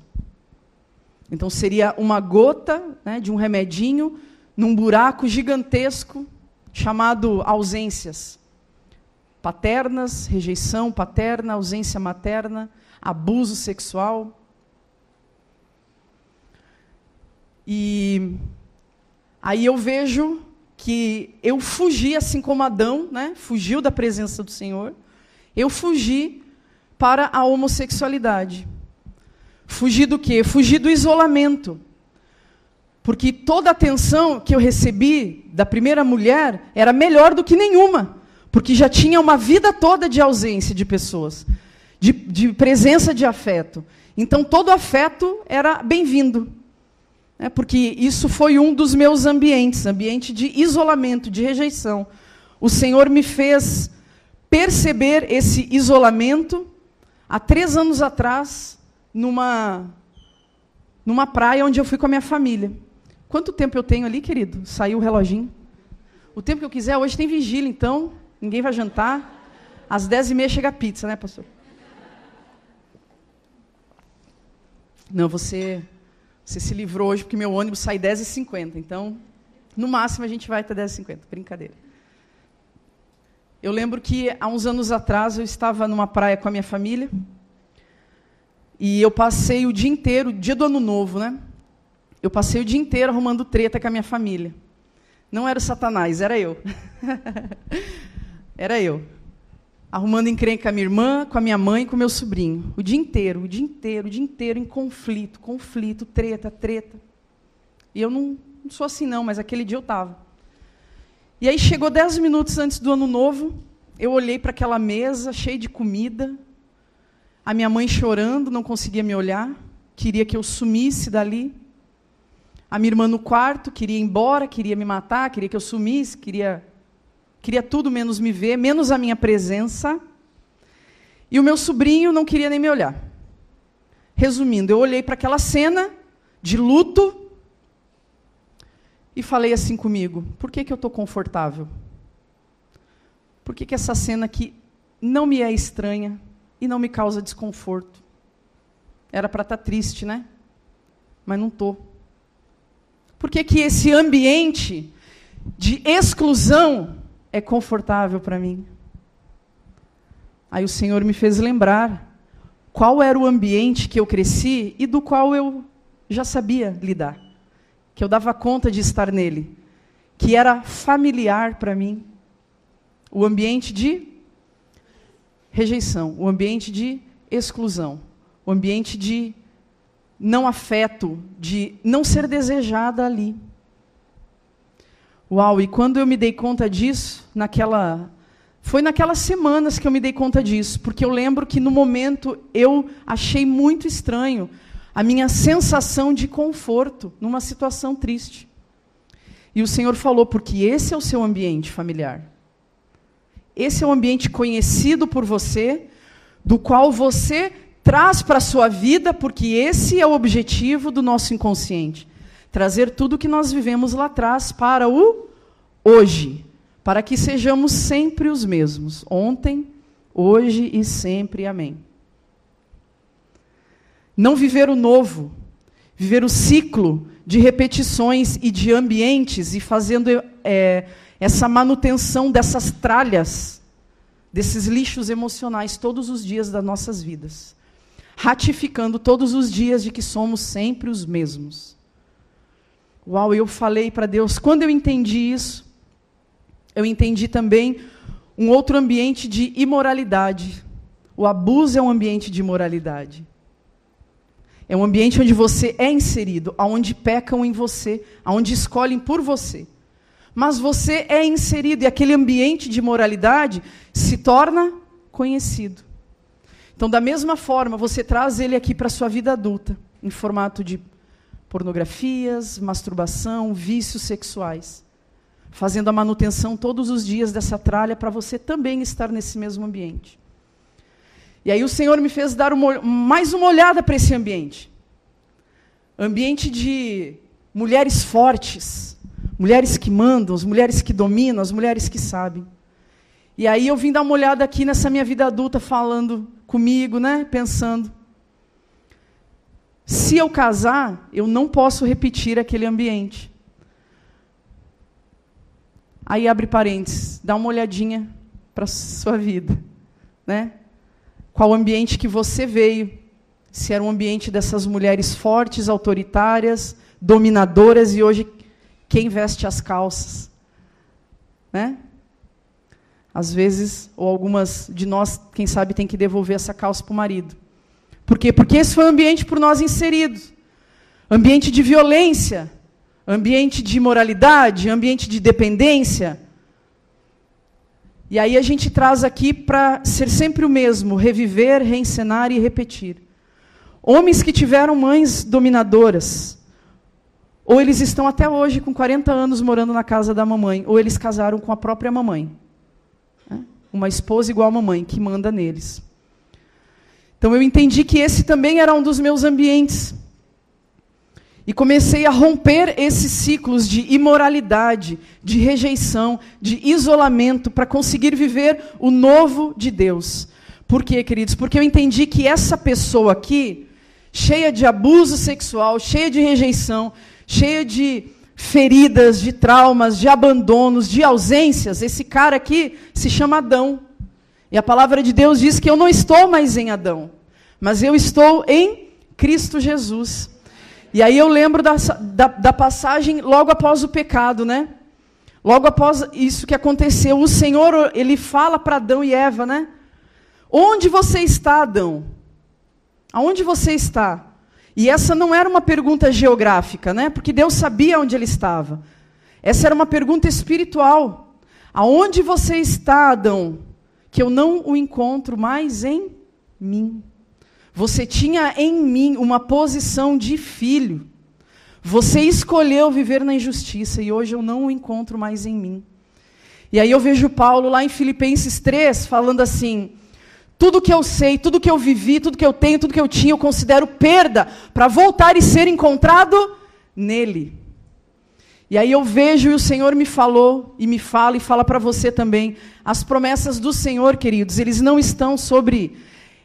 Então seria uma gota né, de um remedinho num buraco gigantesco chamado ausências. Paternas, rejeição paterna, ausência materna, abuso sexual. E Aí eu vejo que eu fugi, assim como Adão, né, fugiu da presença do Senhor, eu fugi para a homossexualidade. Fugi do quê? Fugi do isolamento. Porque toda a atenção que eu recebi da primeira mulher era melhor do que nenhuma. Porque já tinha uma vida toda de ausência de pessoas, de, de presença de afeto. Então todo afeto era bem-vindo. É, porque isso foi um dos meus ambientes ambiente de isolamento, de rejeição. O Senhor me fez perceber esse isolamento há três anos atrás, numa, numa praia onde eu fui com a minha família. Quanto tempo eu tenho ali, querido? Saiu o reloginho. O tempo que eu quiser, hoje tem vigília, então ninguém vai jantar. Às dez e meia chega a pizza, né, pastor? Não, você você se livrou hoje porque meu ônibus sai 10h50. Então, no máximo, a gente vai até 10h50. Brincadeira. Eu lembro que há uns anos atrás eu estava numa praia com a minha família. E eu passei o dia inteiro, dia do ano novo, né? Eu passei o dia inteiro arrumando treta com a minha família. Não era o Satanás, era eu. era eu arrumando encrenca com a minha irmã, com a minha mãe com o meu sobrinho. O dia inteiro, o dia inteiro, o dia inteiro em conflito, conflito, treta, treta. E eu não, não sou assim não, mas aquele dia eu estava. E aí chegou dez minutos antes do ano novo, eu olhei para aquela mesa cheia de comida, a minha mãe chorando, não conseguia me olhar, queria que eu sumisse dali. A minha irmã no quarto, queria ir embora, queria me matar, queria que eu sumisse, queria queria tudo menos me ver, menos a minha presença. E o meu sobrinho não queria nem me olhar. Resumindo, eu olhei para aquela cena de luto e falei assim comigo: por que, que eu estou confortável? Por que, que essa cena aqui não me é estranha e não me causa desconforto? Era para estar tá triste, né? Mas não estou. Por que, que esse ambiente de exclusão é confortável para mim? Aí o Senhor me fez lembrar qual era o ambiente que eu cresci e do qual eu já sabia lidar, que eu dava conta de estar nele, que era familiar para mim. O ambiente de rejeição, o ambiente de exclusão, o ambiente de não afeto, de não ser desejada ali. Uau, e quando eu me dei conta disso, naquela foi naquelas semanas que eu me dei conta disso, porque eu lembro que no momento eu achei muito estranho a minha sensação de conforto numa situação triste. E o Senhor falou, porque esse é o seu ambiente familiar. Esse é o ambiente conhecido por você, do qual você traz para a sua vida, porque esse é o objetivo do nosso inconsciente. Trazer tudo o que nós vivemos lá atrás para o hoje, para que sejamos sempre os mesmos, ontem, hoje e sempre. Amém. Não viver o novo, viver o ciclo de repetições e de ambientes e fazendo é, essa manutenção dessas tralhas, desses lixos emocionais todos os dias das nossas vidas ratificando todos os dias de que somos sempre os mesmos. Uau, eu falei para Deus, quando eu entendi isso, eu entendi também um outro ambiente de imoralidade. O abuso é um ambiente de imoralidade. É um ambiente onde você é inserido, aonde pecam em você, aonde escolhem por você. Mas você é inserido e aquele ambiente de moralidade se torna conhecido. Então, da mesma forma, você traz ele aqui para a sua vida adulta, em formato de pornografias, masturbação, vícios sexuais, fazendo a manutenção todos os dias dessa tralha para você também estar nesse mesmo ambiente. E aí o Senhor me fez dar uma, mais uma olhada para esse ambiente. Ambiente de mulheres fortes, mulheres que mandam, as mulheres que dominam, as mulheres que sabem. E aí eu vim dar uma olhada aqui nessa minha vida adulta falando comigo, né? Pensando. Se eu casar, eu não posso repetir aquele ambiente. Aí abre parênteses, dá uma olhadinha para a sua vida, né? Qual ambiente que você veio? Se era um ambiente dessas mulheres fortes, autoritárias, dominadoras e hoje quem veste as calças, né? Às vezes, ou algumas de nós, quem sabe, tem que devolver essa calça para o marido. Por quê? Porque esse foi o ambiente por nós inserido. Ambiente de violência, ambiente de imoralidade, ambiente de dependência. E aí a gente traz aqui para ser sempre o mesmo, reviver, reencenar e repetir. Homens que tiveram mães dominadoras, ou eles estão até hoje com 40 anos morando na casa da mamãe, ou eles casaram com a própria mamãe uma esposa igual a mamãe, que manda neles. Então eu entendi que esse também era um dos meus ambientes. E comecei a romper esses ciclos de imoralidade, de rejeição, de isolamento, para conseguir viver o novo de Deus. Por quê, queridos? Porque eu entendi que essa pessoa aqui, cheia de abuso sexual, cheia de rejeição, cheia de feridas, de traumas, de abandonos, de ausências. Esse cara aqui se chama Adão. E a palavra de Deus diz que eu não estou mais em Adão, mas eu estou em Cristo Jesus. E aí eu lembro da, da, da passagem logo após o pecado, né? Logo após isso que aconteceu, o Senhor, ele fala para Adão e Eva, né? Onde você está, Adão? Aonde você está? E essa não era uma pergunta geográfica, né? Porque Deus sabia onde ele estava. Essa era uma pergunta espiritual. Aonde você está, Adão? Que eu não o encontro mais em mim. Você tinha em mim uma posição de filho. Você escolheu viver na injustiça e hoje eu não o encontro mais em mim. E aí eu vejo Paulo lá em Filipenses 3 falando assim: tudo que eu sei, tudo que eu vivi, tudo que eu tenho, tudo que eu tinha, eu considero perda para voltar e ser encontrado nele. E aí eu vejo e o Senhor me falou e me fala e fala para você também. As promessas do Senhor, queridos, eles não estão sobre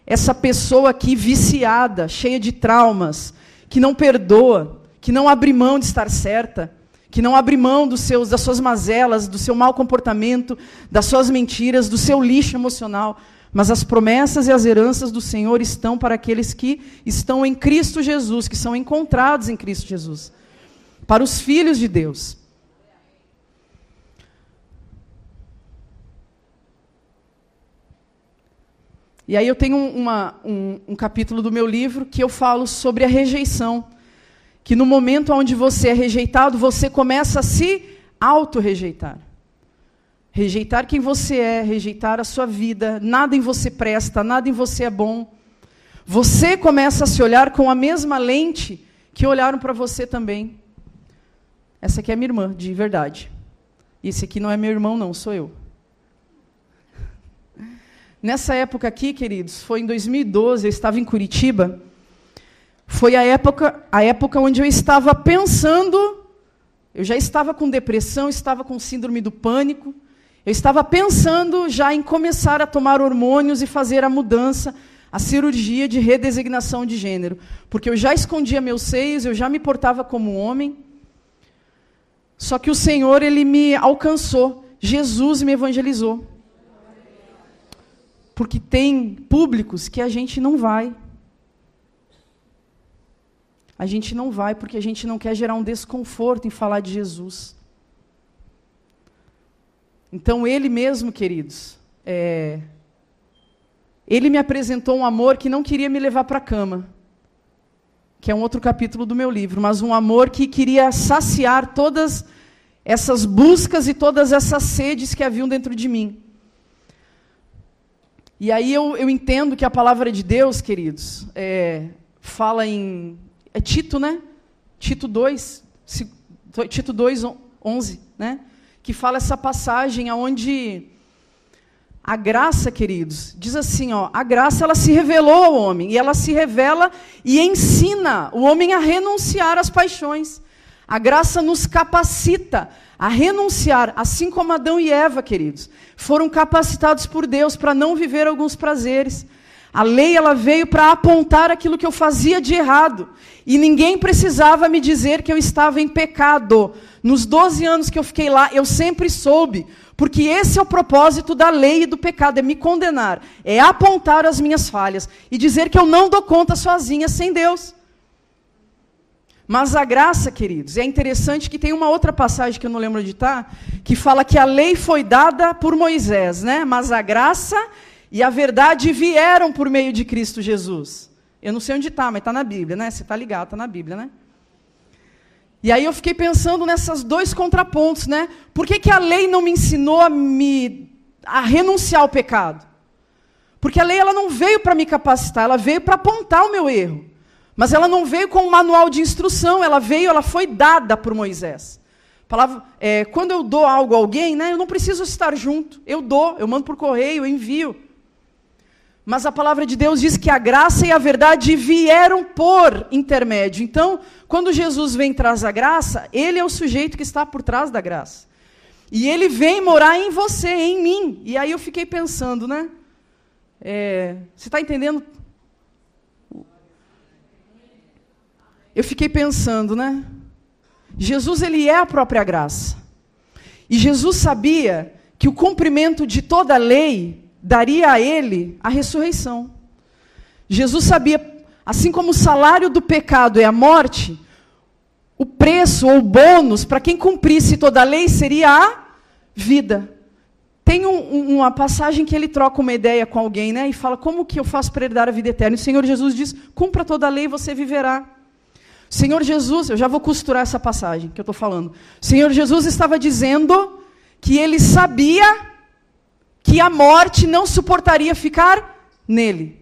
essa pessoa aqui viciada, cheia de traumas, que não perdoa, que não abre mão de estar certa, que não abre mão dos seus, das suas mazelas, do seu mau comportamento, das suas mentiras, do seu lixo emocional. Mas as promessas e as heranças do Senhor estão para aqueles que estão em Cristo Jesus, que são encontrados em Cristo Jesus. Para os filhos de Deus. E aí eu tenho uma, um, um capítulo do meu livro que eu falo sobre a rejeição. Que no momento onde você é rejeitado, você começa a se auto-rejeitar. Rejeitar quem você é, rejeitar a sua vida, nada em você presta, nada em você é bom. Você começa a se olhar com a mesma lente que olharam para você também. Essa aqui é minha irmã, de verdade. Esse aqui não é meu irmão, não, sou eu. Nessa época aqui, queridos, foi em 2012, eu estava em Curitiba. Foi a época, a época onde eu estava pensando, eu já estava com depressão, estava com síndrome do pânico, eu estava pensando já em começar a tomar hormônios e fazer a mudança, a cirurgia de redesignação de gênero. Porque eu já escondia meus seios, eu já me portava como homem. Só que o Senhor, ele me alcançou. Jesus me evangelizou. Porque tem públicos que a gente não vai. A gente não vai porque a gente não quer gerar um desconforto em falar de Jesus. Então, ele mesmo, queridos, é... ele me apresentou um amor que não queria me levar para a cama, que é um outro capítulo do meu livro, mas um amor que queria saciar todas essas buscas e todas essas sedes que haviam dentro de mim. E aí eu, eu entendo que a palavra de Deus, queridos, é, fala em. É Tito, né? Tito 2, Tito 2, 11, né? que fala essa passagem aonde a graça, queridos, diz assim, ó, a graça ela se revelou ao homem e ela se revela e ensina o homem a renunciar às paixões. A graça nos capacita a renunciar, assim como Adão e Eva, queridos, foram capacitados por Deus para não viver alguns prazeres. A lei ela veio para apontar aquilo que eu fazia de errado. E ninguém precisava me dizer que eu estava em pecado. Nos 12 anos que eu fiquei lá, eu sempre soube, porque esse é o propósito da lei e do pecado, é me condenar, é apontar as minhas falhas e dizer que eu não dou conta sozinha sem Deus. Mas a graça, queridos, é interessante que tem uma outra passagem que eu não lembro de estar, tá, que fala que a lei foi dada por Moisés, né? Mas a graça e a verdade vieram por meio de Cristo Jesus. Eu não sei onde está, mas está na Bíblia, né? Você está ligado, está na Bíblia, né? E aí eu fiquei pensando nessas dois contrapontos, né? Por que, que a lei não me ensinou a me a renunciar ao pecado? Porque a lei ela não veio para me capacitar, ela veio para apontar o meu erro. Mas ela não veio com um manual de instrução, ela veio, ela foi dada por Moisés. Palavra, é, quando eu dou algo a alguém, né, eu não preciso estar junto. Eu dou, eu mando por correio, eu envio. Mas a palavra de Deus diz que a graça e a verdade vieram por intermédio. Então, quando Jesus vem traz a graça, ele é o sujeito que está por trás da graça. E ele vem morar em você, em mim. E aí eu fiquei pensando, né? É, você está entendendo? Eu fiquei pensando, né? Jesus, ele é a própria graça. E Jesus sabia que o cumprimento de toda a lei daria a ele a ressurreição. Jesus sabia, assim como o salário do pecado é a morte, o preço ou bônus para quem cumprisse toda a lei seria a vida. Tem um, uma passagem que ele troca uma ideia com alguém, né? E fala: Como que eu faço para herdar a vida eterna? E o Senhor Jesus diz: Cumpra toda a lei e você viverá. O Senhor Jesus, eu já vou costurar essa passagem que eu estou falando. O Senhor Jesus estava dizendo que ele sabia que a morte não suportaria ficar nele.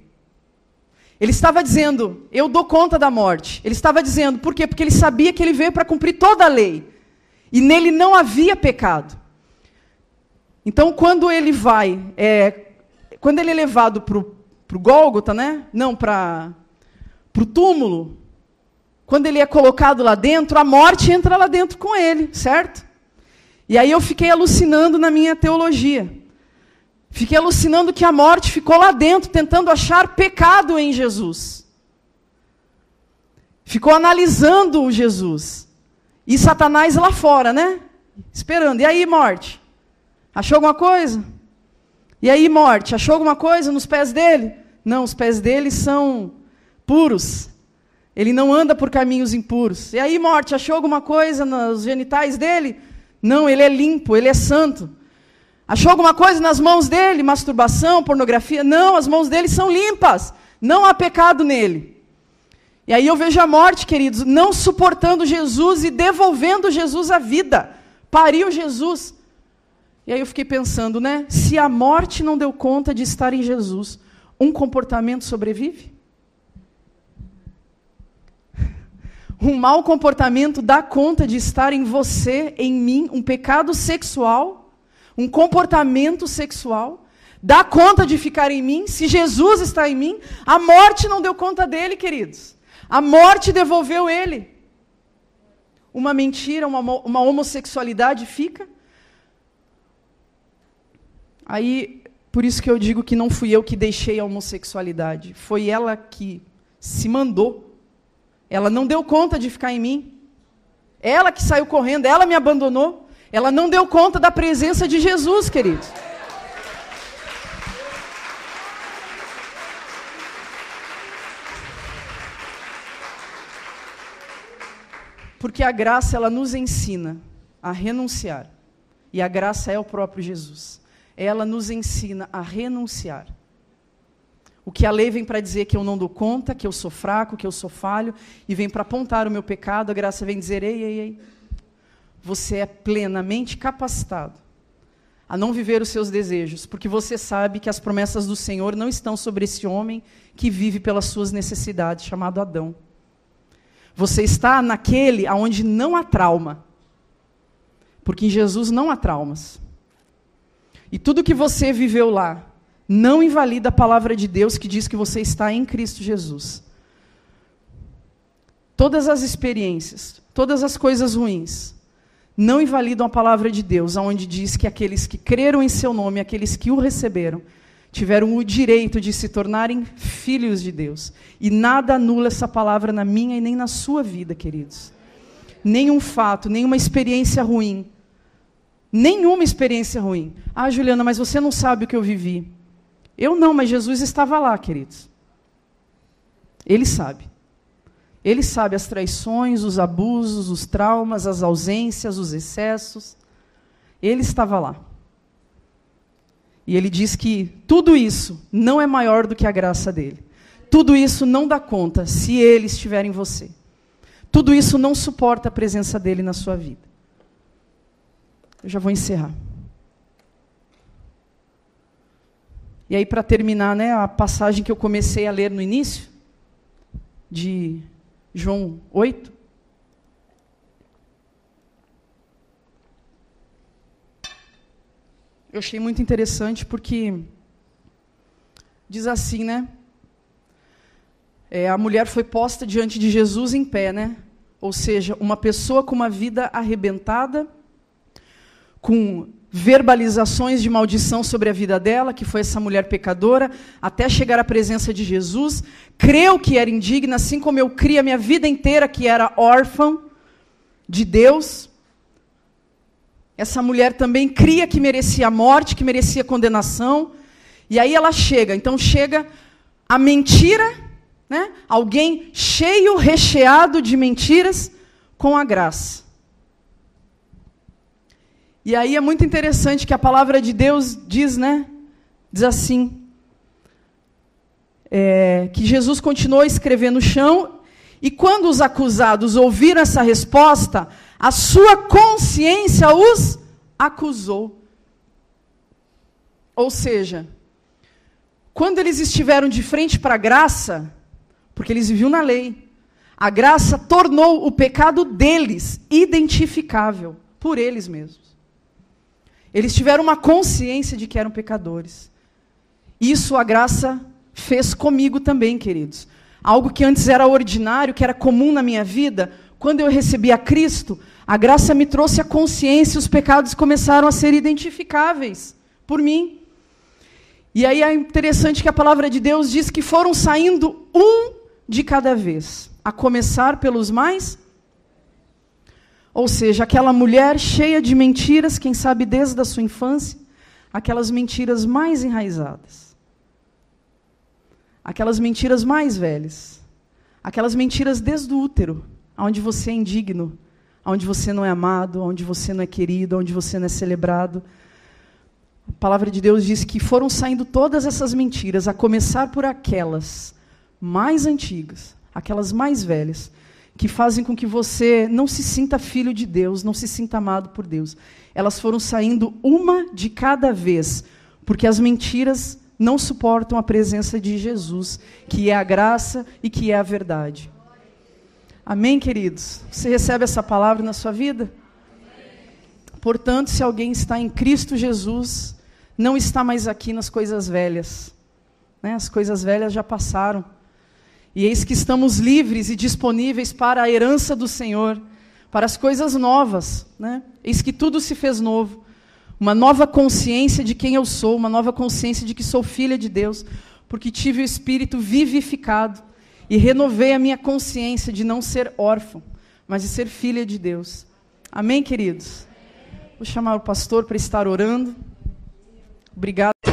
Ele estava dizendo, eu dou conta da morte. Ele estava dizendo, por quê? Porque ele sabia que ele veio para cumprir toda a lei. E nele não havia pecado. Então, quando ele vai, é, quando ele é levado para o Gólgota, né? não, para o túmulo, quando ele é colocado lá dentro, a morte entra lá dentro com ele, certo? E aí eu fiquei alucinando na minha teologia. Fiquei alucinando que a morte ficou lá dentro, tentando achar pecado em Jesus. Ficou analisando Jesus. E Satanás lá fora, né? Esperando. E aí, morte? Achou alguma coisa? E aí, morte? Achou alguma coisa nos pés dele? Não, os pés dele são puros. Ele não anda por caminhos impuros. E aí, morte? Achou alguma coisa nos genitais dele? Não, ele é limpo, ele é santo. Achou alguma coisa nas mãos dele? Masturbação, pornografia? Não, as mãos dele são limpas. Não há pecado nele. E aí eu vejo a morte, queridos, não suportando Jesus e devolvendo Jesus à vida. Pariu Jesus. E aí eu fiquei pensando, né? Se a morte não deu conta de estar em Jesus, um comportamento sobrevive? Um mau comportamento dá conta de estar em você, em mim, um pecado sexual? Um comportamento sexual, dá conta de ficar em mim, se Jesus está em mim, a morte não deu conta dele, queridos. A morte devolveu ele. Uma mentira, uma, uma homossexualidade fica. Aí, por isso que eu digo que não fui eu que deixei a homossexualidade, foi ela que se mandou. Ela não deu conta de ficar em mim. Ela que saiu correndo, ela me abandonou. Ela não deu conta da presença de Jesus, queridos. Porque a graça ela nos ensina a renunciar. E a graça é o próprio Jesus. Ela nos ensina a renunciar. O que a lei vem para dizer que eu não dou conta, que eu sou fraco, que eu sou falho, e vem para apontar o meu pecado, a graça vem dizer: ei, ei, ei, você é plenamente capacitado a não viver os seus desejos, porque você sabe que as promessas do Senhor não estão sobre esse homem que vive pelas suas necessidades, chamado Adão. Você está naquele aonde não há trauma. Porque em Jesus não há traumas. E tudo que você viveu lá não invalida a palavra de Deus que diz que você está em Cristo Jesus. Todas as experiências, todas as coisas ruins, não invalidam a palavra de Deus, onde diz que aqueles que creram em seu nome, aqueles que o receberam, tiveram o direito de se tornarem filhos de Deus. E nada anula essa palavra na minha e nem na sua vida, queridos. Nenhum fato, nenhuma experiência ruim. Nenhuma experiência ruim. Ah, Juliana, mas você não sabe o que eu vivi. Eu não, mas Jesus estava lá, queridos. Ele sabe. Ele sabe as traições, os abusos, os traumas, as ausências, os excessos. Ele estava lá. E ele diz que tudo isso não é maior do que a graça dele. Tudo isso não dá conta se ele estiver em você. Tudo isso não suporta a presença dele na sua vida. Eu já vou encerrar. E aí, para terminar, né, a passagem que eu comecei a ler no início, de João 8. Eu achei muito interessante porque diz assim, né? É, a mulher foi posta diante de Jesus em pé, né? Ou seja, uma pessoa com uma vida arrebentada, com verbalizações de maldição sobre a vida dela, que foi essa mulher pecadora, até chegar à presença de Jesus, creu que era indigna, assim como eu criei a minha vida inteira que era órfã de Deus. Essa mulher também cria que merecia a morte, que merecia condenação. E aí ela chega, então chega a mentira, né? Alguém cheio, recheado de mentiras com a graça. E aí é muito interessante que a palavra de Deus diz, né? Diz assim: é, que Jesus continuou a escrever no chão, e quando os acusados ouviram essa resposta, a sua consciência os acusou. Ou seja, quando eles estiveram de frente para a graça, porque eles viviam na lei, a graça tornou o pecado deles identificável por eles mesmos. Eles tiveram uma consciência de que eram pecadores. Isso a graça fez comigo também, queridos. Algo que antes era ordinário, que era comum na minha vida, quando eu recebi a Cristo, a graça me trouxe a consciência, os pecados começaram a ser identificáveis por mim. E aí é interessante que a palavra de Deus diz que foram saindo um de cada vez, a começar pelos mais. Ou seja, aquela mulher cheia de mentiras, quem sabe desde a sua infância, aquelas mentiras mais enraizadas. Aquelas mentiras mais velhas. Aquelas mentiras desde o útero, onde você é indigno, onde você não é amado, onde você não é querido, onde você não é celebrado a palavra de Deus diz que foram saindo todas essas mentiras, a começar por aquelas mais antigas, aquelas mais velhas, que fazem com que você não se sinta filho de Deus, não se sinta amado por Deus. Elas foram saindo uma de cada vez, porque as mentiras não suportam a presença de Jesus, que é a graça e que é a verdade. Amém, queridos? Você recebe essa palavra na sua vida? Portanto, se alguém está em Cristo Jesus, não está mais aqui nas coisas velhas. Né? As coisas velhas já passaram. E eis que estamos livres e disponíveis para a herança do Senhor, para as coisas novas. Né? Eis que tudo se fez novo. Uma nova consciência de quem eu sou, uma nova consciência de que sou filha de Deus, porque tive o espírito vivificado e renovei a minha consciência de não ser órfão, mas de ser filha de Deus. Amém, queridos? Vou chamar o pastor para estar orando. Obrigado.